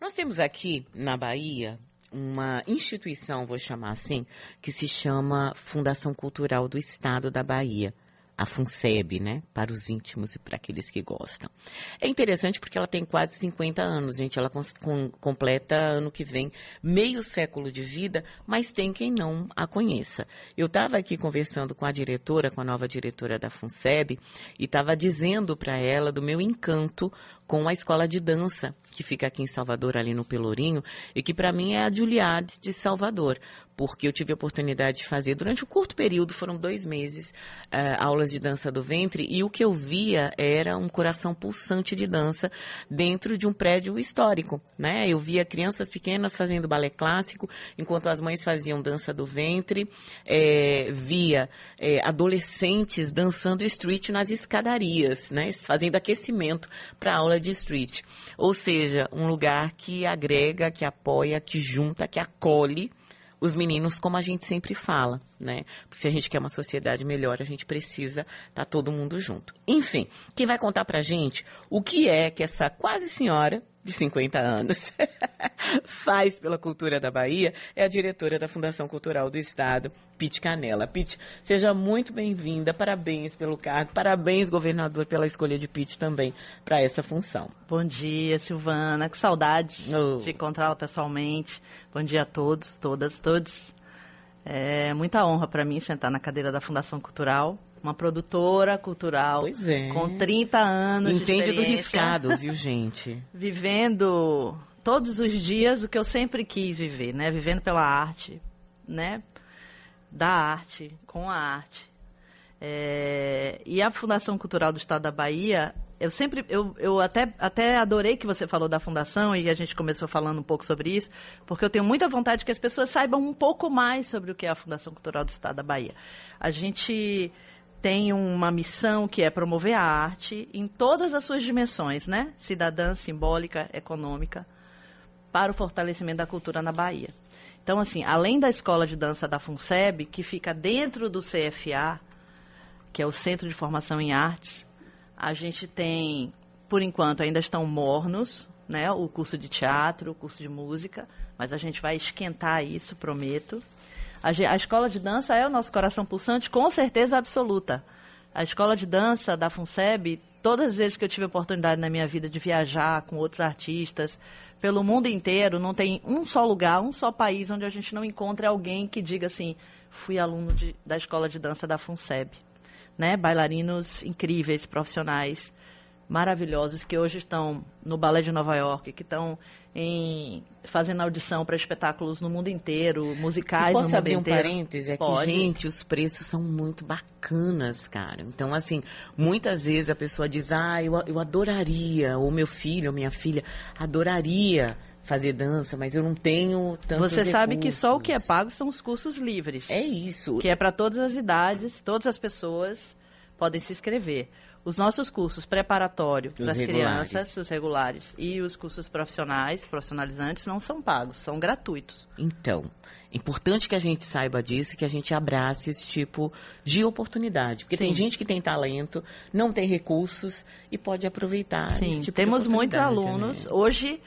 Nós temos aqui na Bahia uma instituição, vou chamar assim, que se chama Fundação Cultural do Estado da Bahia a FUNSEB, né? Para os íntimos e para aqueles que gostam. É interessante porque ela tem quase 50 anos, gente. Ela com, completa ano que vem meio século de vida, mas tem quem não a conheça. Eu estava aqui conversando com a diretora, com a nova diretora da FUNSEB, e estava dizendo para ela do meu encanto com a escola de dança que fica aqui em Salvador, ali no Pelourinho, e que para mim é a Juilliard de Salvador, porque eu tive a oportunidade de fazer durante um curto período, foram dois meses, uh, aulas de dança do ventre, e o que eu via era um coração pulsante de dança dentro de um prédio histórico, né? Eu via crianças pequenas fazendo balé clássico, enquanto as mães faziam dança do ventre, é, via é, adolescentes dançando street nas escadarias, né? Fazendo aquecimento para aula street. Ou seja, um lugar que agrega, que apoia, que junta, que acolhe os meninos, como a gente sempre fala, né? Porque se a gente quer uma sociedade melhor, a gente precisa estar tá todo mundo junto. Enfim, quem vai contar pra gente o que é que essa quase senhora de 50 anos, faz pela cultura da Bahia, é a diretora da Fundação Cultural do Estado, Pete Canela. Pete, seja muito bem-vinda, parabéns pelo cargo, parabéns, governador, pela escolha de Pete também para essa função. Bom dia, Silvana, que saudade oh. de encontrá-la pessoalmente. Bom dia a todos, todas, todos. É muita honra para mim sentar na cadeira da Fundação Cultural uma produtora cultural é. com 30 anos Entende de do riscado, viu, gente? Vivendo todos os dias o que eu sempre quis viver, né? Vivendo pela arte, né? Da arte, com a arte. É... E a Fundação Cultural do Estado da Bahia, eu sempre, eu, eu até, até adorei que você falou da fundação e a gente começou falando um pouco sobre isso, porque eu tenho muita vontade que as pessoas saibam um pouco mais sobre o que é a Fundação Cultural do Estado da Bahia. A gente tem uma missão que é promover a arte em todas as suas dimensões, né? Cidadã, simbólica, econômica, para o fortalecimento da cultura na Bahia. Então, assim, além da escola de dança da FUNSEB, que fica dentro do CFA, que é o Centro de Formação em Artes, a gente tem, por enquanto, ainda estão mornos, né? O curso de teatro, o curso de música, mas a gente vai esquentar isso, prometo. A, a escola de dança é o nosso coração pulsante, com certeza absoluta. A escola de dança da FUNSEB, todas as vezes que eu tive oportunidade na minha vida de viajar com outros artistas pelo mundo inteiro, não tem um só lugar, um só país onde a gente não encontre alguém que diga assim: fui aluno de, da escola de dança da FUNSEB. Né? Bailarinos incríveis, profissionais, maravilhosos, que hoje estão no Balé de Nova York, que estão em fazendo audição para espetáculos no mundo inteiro, musicais posso no mundo abrir inteiro. um parêntese aqui, Pode. gente, os preços são muito bacanas, cara. Então, assim, muitas vezes a pessoa diz, ah, eu, eu adoraria, ou meu filho, ou minha filha, adoraria fazer dança, mas eu não tenho tanto Você sabe que só o que é pago são os cursos livres. É isso. Que é para todas as idades, todas as pessoas podem se inscrever. Os nossos cursos preparatórios para as crianças, os regulares, e os cursos profissionais, profissionalizantes, não são pagos, são gratuitos. Então, é importante que a gente saiba disso, que a gente abrace esse tipo de oportunidade. Porque Sim. tem gente que tem talento, não tem recursos e pode aproveitar Sim, tipo temos muitos alunos. Né? Hoje,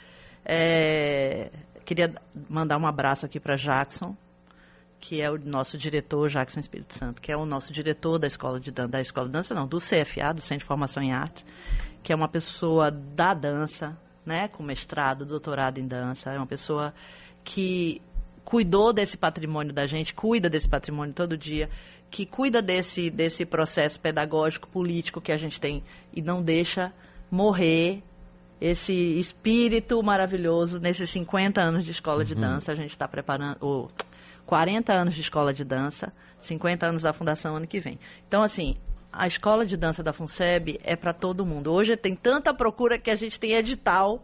é, queria mandar um abraço aqui para Jackson, que é o nosso diretor, Jackson Espírito Santo, que é o nosso diretor da escola de dança, da escola de dança não, do CFA, do Centro de Formação em Arte, que é uma pessoa da dança, né, com mestrado, doutorado em dança, é uma pessoa que cuidou desse patrimônio da gente, cuida desse patrimônio todo dia, que cuida desse, desse processo pedagógico, político que a gente tem e não deixa morrer esse espírito maravilhoso nesses 50 anos de escola uhum. de dança. A gente está preparando, ou 40 anos de escola de dança, 50 anos da fundação ano que vem. Então, assim, a escola de dança da FUNSEB é para todo mundo. Hoje tem tanta procura que a gente tem edital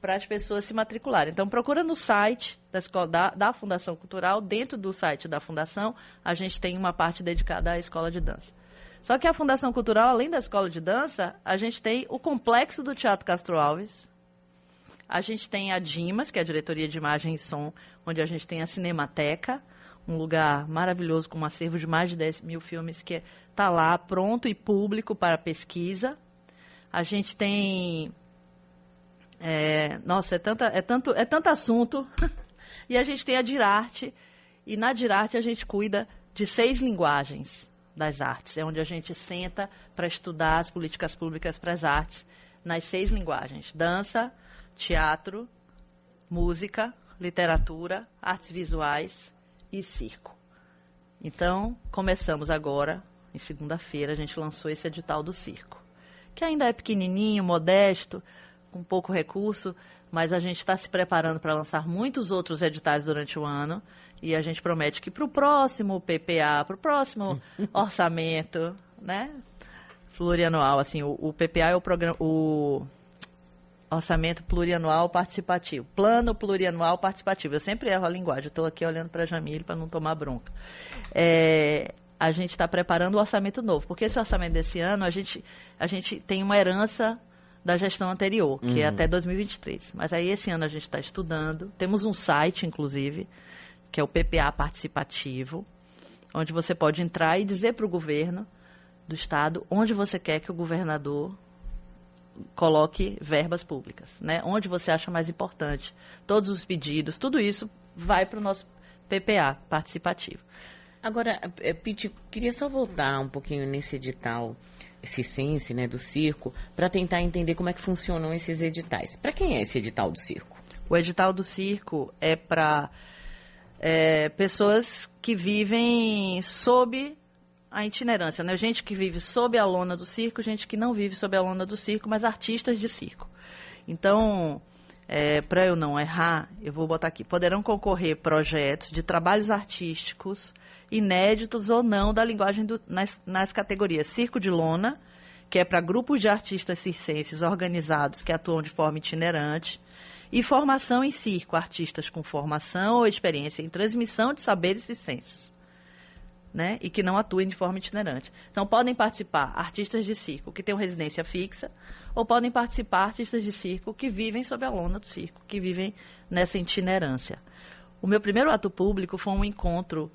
para as pessoas se matricularem. Então, procura no site da, escola, da, da, Fundação Cultural, dentro do site da Fundação, a gente tem uma parte dedicada à escola de dança. Só que a Fundação Cultural, além da escola de dança, a gente tem o complexo do Teatro Castro Alves, a gente tem a DIMAS, que é a Diretoria de Imagem e Som, onde a gente tem a Cinemateca, um lugar maravilhoso com um acervo de mais de 10 mil filmes que está lá pronto e público para pesquisa. A gente tem É, nossa, é, tanta, é, tanto, é tanto assunto. e a gente tem a Dirarte, e na Dirarte a gente cuida de seis linguagens das artes. É onde a gente senta para estudar as políticas públicas para as artes nas seis linguagens: dança, teatro, música, literatura, artes visuais e circo. Então, começamos agora, em segunda-feira, a gente lançou esse edital do circo, que ainda é pequenininho, modesto, com pouco recurso, mas a gente está se preparando para lançar muitos outros editais durante o ano e a gente promete que para o próximo PPA, para o próximo orçamento, né, plurianual, assim, o, o PPA é o programa, o orçamento plurianual participativo, plano plurianual participativo. Eu sempre erro a linguagem. Estou aqui olhando para a Jamile para não tomar bronca. É, a gente está preparando o orçamento novo, porque esse orçamento desse ano a gente a gente tem uma herança da gestão anterior, que é uhum. é até 2023. Mas aí esse ano a gente está estudando. Temos um site, inclusive, que é o PPA Participativo, onde você pode entrar e dizer para o governo do estado onde você quer que o governador coloque verbas públicas, né? Onde você acha mais importante. Todos os pedidos, tudo isso vai para o nosso PPA participativo. Agora, eh, Pete, queria só voltar um pouquinho nesse edital Cicense, né, do circo, para tentar entender como é que funcionam esses editais. Para quem é esse edital do circo? O edital do circo é para é, pessoas que vivem sob a itinerância, né? Gente que vive sob a lona do circo, gente que não vive sob a lona do circo, mas artistas de circo. Então, é, para eu não errar, eu vou botar aqui: poderão concorrer projetos de trabalhos artísticos inéditos ou não da linguagem do, nas, nas categorias circo de lona, que é para grupos de artistas circenses organizados que atuam de forma itinerante, e formação em circo, artistas com formação ou experiência em transmissão de saberes circenses. Né, e que não atuem de forma itinerante. Então, podem participar artistas de circo que tenham residência fixa, ou podem participar artistas de circo que vivem sob a lona do circo, que vivem nessa itinerância. O meu primeiro ato público foi um encontro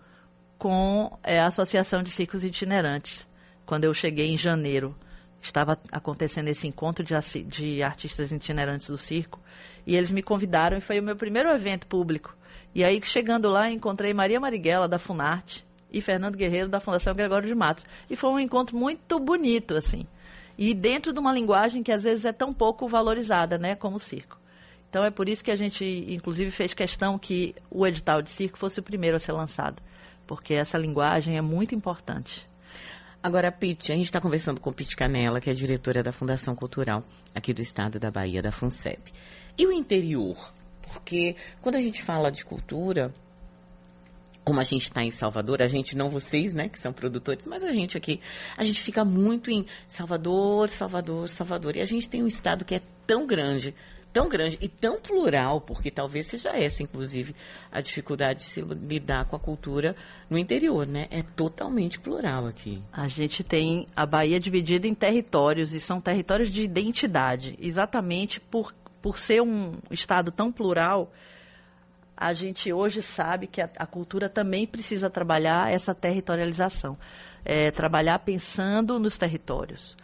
com é, a Associação de Circos Itinerantes. Quando eu cheguei em janeiro, estava acontecendo esse encontro de, de artistas itinerantes do circo, e eles me convidaram e foi o meu primeiro evento público. E aí, chegando lá, encontrei Maria Marighella, da Funarte, e Fernando Guerreiro, da Fundação Gregório de Matos. E foi um encontro muito bonito, assim. E dentro de uma linguagem que às vezes é tão pouco valorizada, né, como o circo. Então é por isso que a gente, inclusive, fez questão que o edital de circo fosse o primeiro a ser lançado porque essa linguagem é muito importante. Agora, Pete, a gente está conversando com Pete Canela, que é diretora da Fundação Cultural aqui do estado da Bahia, da FUNCEP. E o interior? Porque quando a gente fala de cultura, como a gente está em Salvador, a gente, não vocês, né, que são produtores, mas a gente aqui, a gente fica muito em Salvador, Salvador, Salvador. E a gente tem um estado que é tão grande, tão grande e tão plural, porque talvez seja essa, inclusive, a dificuldade de se lidar com a cultura no interior, né? É totalmente plural aqui. A gente tem a Bahia dividida em territórios e são territórios de identidade. Exatamente por, por ser um estado tão plural, a gente hoje sabe que a, a cultura também precisa trabalhar essa territorialização. É, trabalhar pensando nos territórios.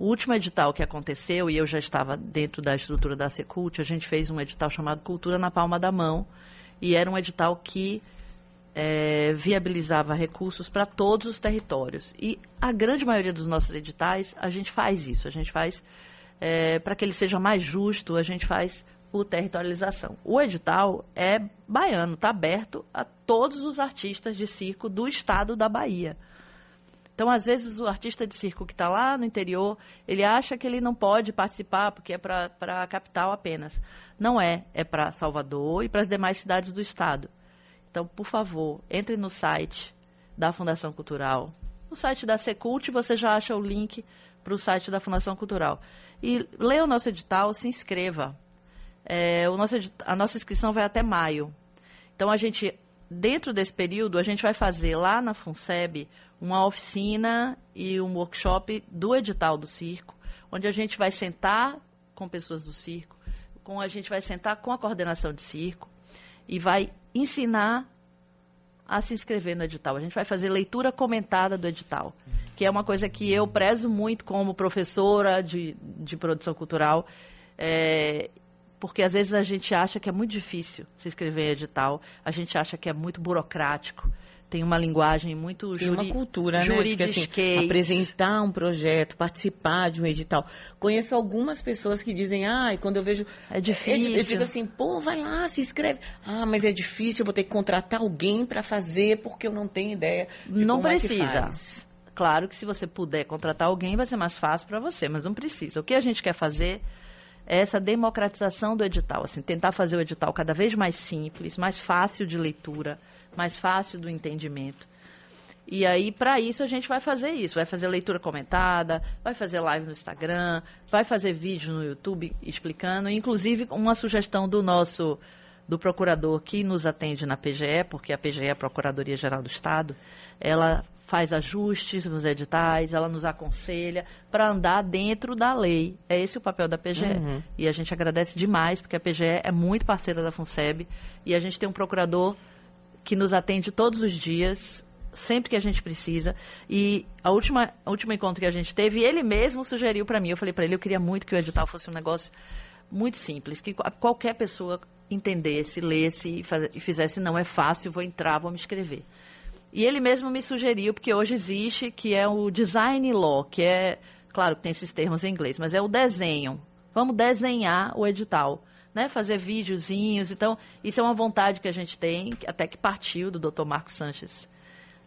O último edital que aconteceu, e eu já estava dentro da estrutura da Secult, a gente fez um edital chamado Cultura na Palma da Mão, e era um edital que é, viabilizava recursos para todos os territórios. E a grande maioria dos nossos editais, a gente faz isso, a gente faz é, para que ele seja mais justo, a gente faz por territorialização. O edital é baiano, está aberto a todos os artistas de circo do estado da Bahia. Então, às vezes, o artista de circo que está lá no interior, ele acha que ele não pode participar porque é para a capital apenas. Não é, é para Salvador e para as demais cidades do estado. Então, por favor, entre no site da Fundação Cultural. No site da Secult você já acha o link para o site da Fundação Cultural. E leia o nosso edital, se inscreva. É, o nosso, a nossa inscrição vai até maio. Então, a gente, dentro desse período, a gente vai fazer lá na FUNSEB uma oficina e um workshop do edital do circo, onde a gente vai sentar com pessoas do circo, com a gente vai sentar com a coordenação de circo e vai ensinar a se inscrever no edital. A gente vai fazer leitura comentada do edital, que é uma coisa que eu prezo muito como professora de, de produção cultural. É, porque às vezes a gente acha que é muito difícil se inscrever em edital, a gente acha que é muito burocrático, tem uma linguagem muito tem juri, uma cultura, né? Assim, apresentar um projeto, participar de um edital. Conheço algumas pessoas que dizem, ah, e quando eu vejo é difícil. Eu digo assim, pô, vai lá, se inscreve. Ah, mas é difícil, eu vou ter que contratar alguém para fazer porque eu não tenho ideia. De não como precisa. É Claro que se você puder contratar alguém, vai ser mais fácil para você, mas não precisa. O que a gente quer fazer é essa democratização do edital, assim, tentar fazer o edital cada vez mais simples, mais fácil de leitura mais fácil do entendimento. E aí, para isso, a gente vai fazer isso. Vai fazer leitura comentada, vai fazer live no Instagram, vai fazer vídeo no YouTube explicando. Inclusive, uma sugestão do nosso, do procurador que nos atende na PGE, porque a PGE é a Procuradoria Geral do Estado, ela faz ajustes nos editais, ela nos aconselha para andar dentro da lei. É esse o papel da PGE. Uhum. E a gente agradece demais, porque a PGE é muito parceira da FUNSEB e a gente tem um procurador que nos atende todos os dias, sempre que a gente precisa. E a última, a última encontro que a gente teve, ele mesmo sugeriu para mim, eu falei para ele, eu queria muito que o edital fosse um negócio muito simples, que qualquer pessoa entendesse, lesse e, e fizesse, não é fácil, vou entrar, vou me inscrever. E ele mesmo me sugeriu, porque hoje existe, que é o design law, que é, claro que tem esses termos em inglês, mas é o desenho. Vamos desenhar o edital né, fazer videozinhos. Então, isso é uma vontade que a gente tem, até que partiu do Dr. Marcos Sanches,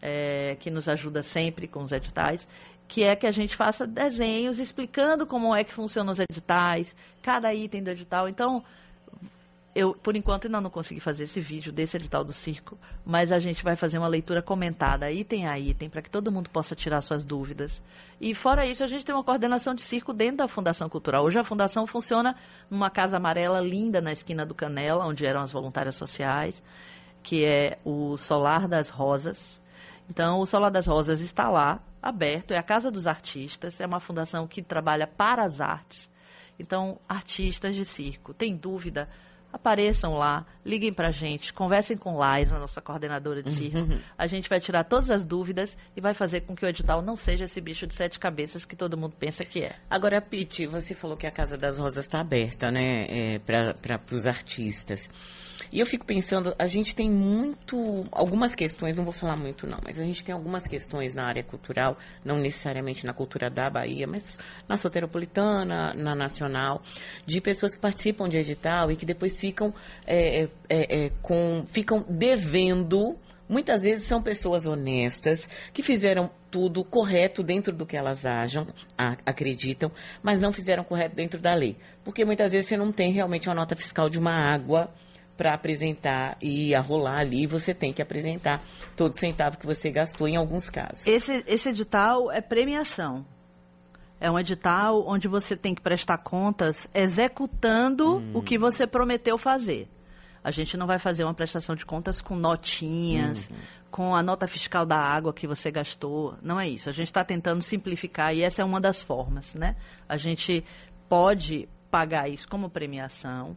é, que nos ajuda sempre com os editais, que é que a gente faça desenhos explicando como é que funcionam os editais, cada item do edital. Então, eu, por enquanto, ainda não consegui fazer esse vídeo desse edital do circo, mas a gente vai fazer uma leitura comentada, item a item, para que todo mundo possa tirar suas dúvidas. E, fora isso, a gente tem uma coordenação de circo dentro da Fundação Cultural. Hoje a Fundação funciona numa casa amarela linda na esquina do Canela, onde eram as voluntárias sociais, que é o Solar das Rosas. Então, o Solar das Rosas está lá, aberto, é a Casa dos Artistas, é uma fundação que trabalha para as artes. Então, artistas de circo, tem dúvida? Apareçam lá, liguem para a gente, conversem com Lais, a nossa coordenadora de circo. Uhum. A gente vai tirar todas as dúvidas e vai fazer com que o edital não seja esse bicho de sete cabeças que todo mundo pensa que é. Agora, Pete, você falou que a Casa das Rosas está aberta, né, é, para os artistas. E eu fico pensando, a gente tem muito, algumas questões, não vou falar muito não, mas a gente tem algumas questões na área cultural, não necessariamente na cultura da Bahia, mas na soteropolitana, na nacional, de pessoas que participam de edital e que depois ficam, é, é, é, com, ficam devendo Muitas vezes são pessoas honestas, que fizeram tudo correto dentro do que elas acham, acreditam, mas não fizeram correto dentro da lei. Porque muitas vezes você não tem realmente uma nota fiscal de uma água para apresentar e a rolar ali, você tem que apresentar todo centavo que você gastou em alguns casos. Esse, esse edital é premiação. É um edital onde você tem que prestar contas executando hum. o que você prometeu fazer. A gente não vai fazer uma prestação de contas com notinhas, uhum. com a nota fiscal da água que você gastou. Não é isso. A gente está tentando simplificar e essa é uma das formas, né? A gente pode pagar isso como premiação,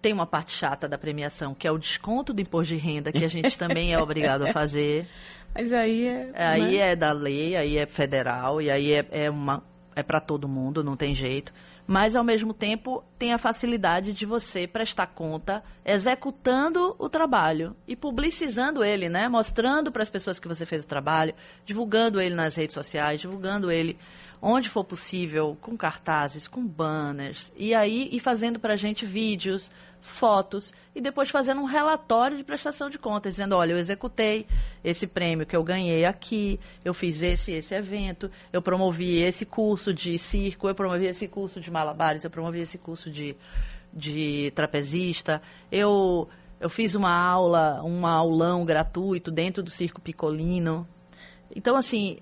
tem uma parte chata da premiação, que é o desconto do imposto de renda, que a gente também é obrigado a fazer. Mas aí é. Aí né? é da lei, aí é federal, e aí é, é, uma, é para todo mundo, não tem jeito. Mas, ao mesmo tempo, tem a facilidade de você prestar conta executando o trabalho e publicizando ele, né? Mostrando para as pessoas que você fez o trabalho, divulgando ele nas redes sociais, divulgando ele onde for possível, com cartazes, com banners, e aí e fazendo para a gente vídeos, fotos e depois fazendo um relatório de prestação de contas, dizendo, olha, eu executei esse prêmio que eu ganhei aqui, eu fiz esse esse evento, eu promovi esse curso de circo, eu promovi esse curso de malabares, eu promovi esse curso de, de trapezista, eu eu fiz uma aula, um aulão gratuito dentro do Circo Picolino. Então, assim,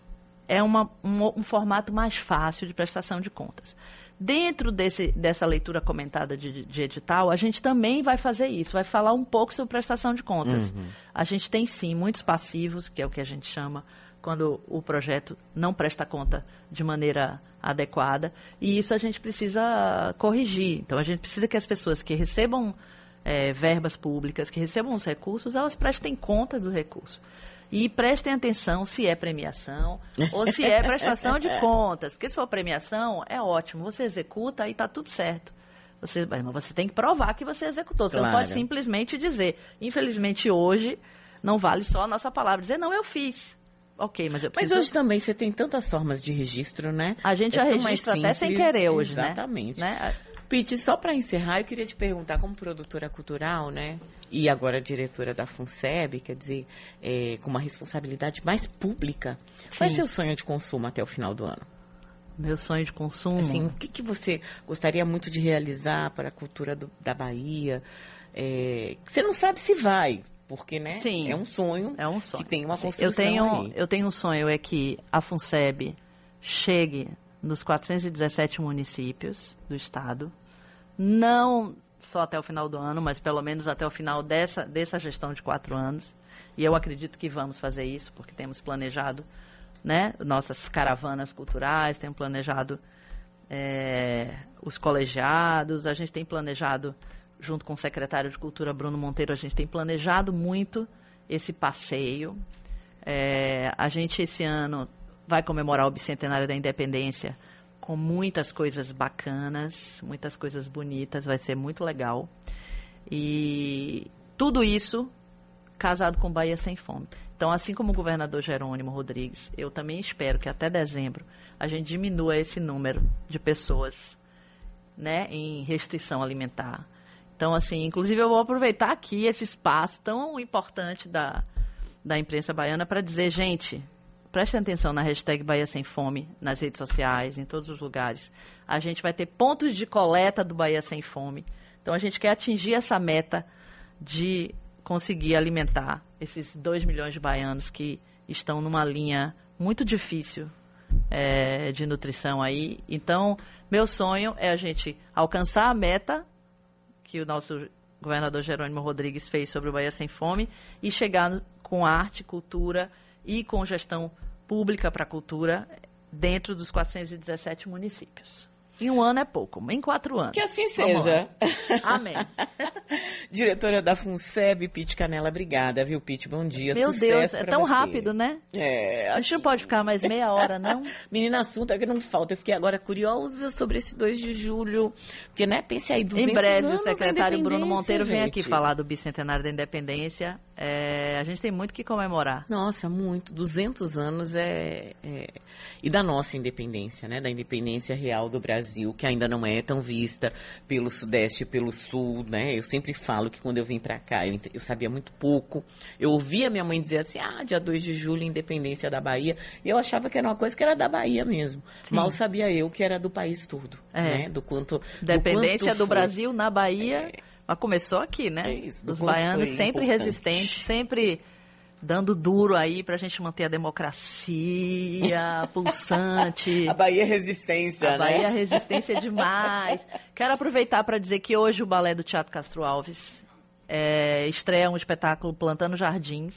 é uma, um, um formato mais fácil de prestação de contas. Dentro desse, dessa leitura comentada de, de, edital, a gente também vai fazer isso, vai falar um pouco sobre prestação de contas. Uhum. A gente tem sim muitos passivos, que é o que a gente chama quando o projeto não presta conta de maneira adequada, e isso a gente precisa corrigir. Então a gente precisa que as pessoas que recebam é, verbas públicas, que recebam os recursos, elas prestem conta do recurso. E prestem atenção se é premiação ou se é prestação de contas. Porque se for premiação, é ótimo. Você executa e está tudo certo. Você, mas você tem que provar que você executou. Você Claro. não pode simplesmente dizer. Infelizmente, hoje, não vale só a nossa palavra. Dizer, não, eu fiz. Ok, mas eu Mas preciso... hoje também você tem tantas formas de registro, né? A gente É já registra até sem querer hoje, Exatamente. né? né? Pete, só para encerrar, eu queria te perguntar, como produtora cultural, né? E agora diretora da FUNSEB, quer dizer, é, com uma responsabilidade mais pública, qual é Sim. seu sonho de consumo até o final do ano? Meu sonho de consumo. Assim, o que, que você gostaria muito de realizar para a cultura do- da Bahia? É, você não sabe se vai, porque, né? Sim. É um sonho É um sonho. que tem uma Sim, construção eu tenho, aí. eu tenho um sonho, é que a FUNSEB chegue nos 417 municípios do estado, não só até o final do ano, mas pelo menos até o final dessa, dessa gestão de quatro anos. E eu acredito que vamos fazer isso, porque temos planejado né, nossas caravanas culturais, temos planejado é, os colegiados, a gente tem planejado, junto com o secretário de Cultura Bruno Monteiro, a gente tem planejado muito esse passeio. É, a gente esse ano vai comemorar o bicentenário da independência com muitas coisas bacanas, muitas coisas bonitas, vai ser muito legal. E tudo isso casado com Bahia Sem Fome. Então, assim como o governador Jerônimo Rodrigues, eu também espero que até dezembro a gente diminua esse número de pessoas né, em restrição alimentar. Então, assim, inclusive eu vou aproveitar aqui esse espaço tão importante da, da imprensa baiana para dizer, gente, prestem atenção na hashtag Bahia Sem Fome, nas redes sociais, em todos os lugares. A gente vai ter pontos de coleta do Bahia Sem Fome. Então, a gente quer atingir essa meta de conseguir alimentar esses 2 milhões de baianos que estão numa linha muito difícil é, de nutrição aí. Então, meu sonho é a gente alcançar a meta que o nosso governador Jerônimo Rodrigues fez sobre o Bahia Sem Fome e chegar no- com arte, cultura e com gestão pública para a cultura dentro dos 417 municípios. Em um ano é pouco, em quatro anos. Que assim seja. Amém. Diretora da FUNSEB, Pete Canela, obrigada, viu, Pete? Bom dia. Meu Deus, é tão você. rápido, né? É, A gente não pode ficar mais meia hora, não? Menina, assunto é que não falta. Eu fiquei agora curiosa sobre esse 2 de julho. Porque, né, pense aí, 200 Em breve, o secretário Bruno Monteiro vem aqui gente. falar do bicentenário da independência. É, a gente tem muito que comemorar. Nossa, muito. 200 anos é, é- E da nossa independência, né? Da independência real do Brasil, que ainda não é tão vista pelo Sudeste e pelo Sul, né? Eu sempre falo que quando eu vim pra cá, eu, eu sabia muito pouco. Eu ouvia minha mãe dizer assim, ah, dia 2 de julho, independência da Bahia. E eu achava que era uma coisa que era da Bahia mesmo. Sim. Mal sabia eu que era do país todo, É. né? Do quanto... Independência quanto do. Brasil na Bahia. Mas começou aqui, né? É isso, Os baianos sempre importante. resistentes, sempre dando duro aí pra gente manter a democracia pulsante. A Bahia é resistência, A Bahia né? resistência é demais. Quero aproveitar para dizer que hoje o Balé do Teatro Castro Alves é, estreia um espetáculo Plantando Jardins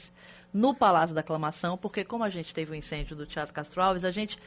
no Palácio da Aclamação, porque como a gente teve o incêndio do Teatro Castro Alves, a gente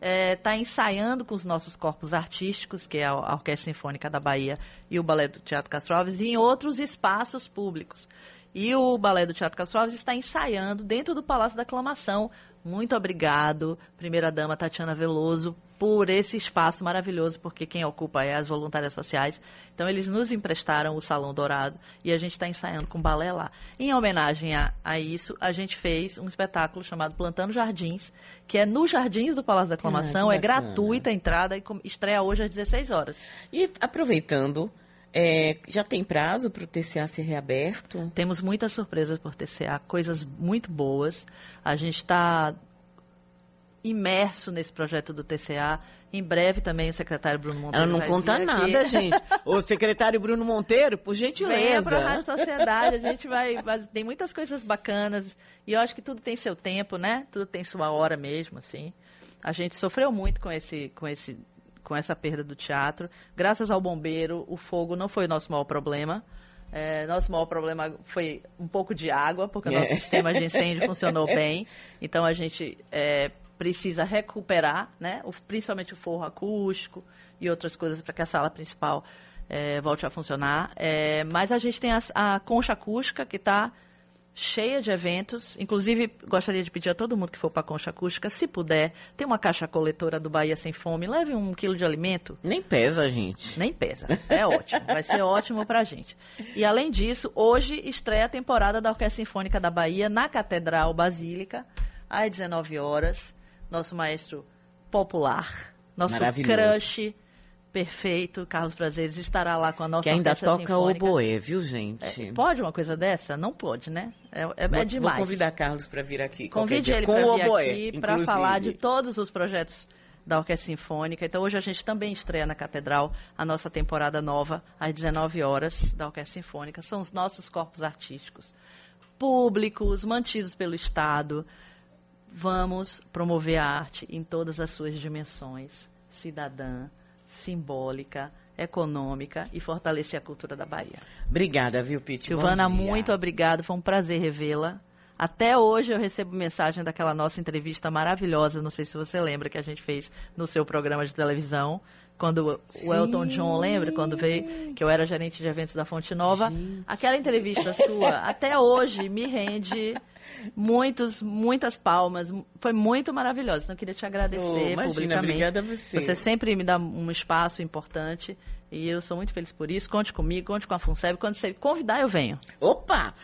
está ensaiando com os nossos corpos artísticos, que é a Orquestra Sinfônica da Bahia e o Balé do Teatro Castro Alves, em outros espaços públicos. E o Balé do Teatro Castro Alves está ensaiando dentro do Palácio da Aclamação. Muito obrigado, primeira-dama Tatiana Veloso, por esse espaço maravilhoso, porque quem ocupa é as voluntárias sociais. Então, eles nos emprestaram o Salão Dourado e a gente está ensaiando com balé lá. Em homenagem a, a isso, a gente fez um espetáculo chamado Plantando Jardins, que é nos Jardins do Palácio da Aclamação. que é gratuita a entrada e estreia hoje às 16 horas. E aproveitando, é, já tem prazo para o TCA ser reaberto? Temos muitas surpresas por TCA, coisas muito boas. A gente está imerso nesse projeto do TCA. Em breve também o secretário Bruno Monteiro Ela não conta nada, aqui. gente. O secretário Bruno Monteiro, por Venha gentileza. para a Rádio Sociedade, a gente vai, vai- Tem muitas coisas bacanas. E eu acho que tudo tem seu tempo, né? Tudo tem sua hora mesmo, assim. A gente sofreu muito com esse. Com esse com essa perda do teatro. Graças ao bombeiro, o fogo não foi o nosso maior problema. É, nosso maior problema foi um pouco de água, porque o nosso É. sistema de incêndio funcionou bem. Então a gente é, precisa recuperar, né? o- principalmente o forro acústico e outras coisas para que a sala principal é, volte a funcionar. É, mas a gente tem a, a concha acústica que está cheia de eventos. Inclusive, gostaria de pedir a todo mundo que for para a Concha Acústica, se puder, tem uma caixa coletora do Bahia Sem Fome, leve um quilo de alimento. Nem pesa, gente. Nem pesa. É ótimo. Vai ser ótimo para a gente. E, além disso, hoje estreia a temporada da Orquestra Sinfônica da Bahia na Catedral Basílica, às 19 horas. Nosso maestro popular, nosso crush perfeito, Carlos Prazeres, estará lá com a nossa Que ainda toca sinfônica. oboé, viu, gente? É, pode uma coisa dessa? Não pode, né? É, é, vou, é demais. Vou convidar Carlos para vir aqui. Convide ele para vir oboé, aqui para falar de todos os projetos da Orquestra Sinfônica. Então, hoje a gente também estreia na Catedral a nossa temporada nova, às 19 horas, da Orquestra Sinfônica. São os nossos corpos artísticos públicos, mantidos pelo Estado. Vamos promover a arte em todas as suas dimensões, cidadã, simbólica, econômica e fortalecer a cultura da Bahia. Obrigada, viu, Pete? Silvana, muito obrigada. Foi um prazer revê-la. Até hoje eu recebo mensagem daquela nossa entrevista maravilhosa, não sei se você lembra, que a gente fez no seu programa de televisão, quando Sim. o Elton John lembra, quando veio, que eu era gerente de eventos da Fonte Nova. Gente. Aquela entrevista sua, até hoje, me rende muitos, muitas palmas. Foi muito maravilhosa. Então, eu queria te agradecer oh, imagina, publicamente. Obrigada a você. Você sempre me dá um espaço importante e eu sou muito feliz por isso. Conte comigo, conte com a FUNSEB. Quando você convidar, eu venho. Opa!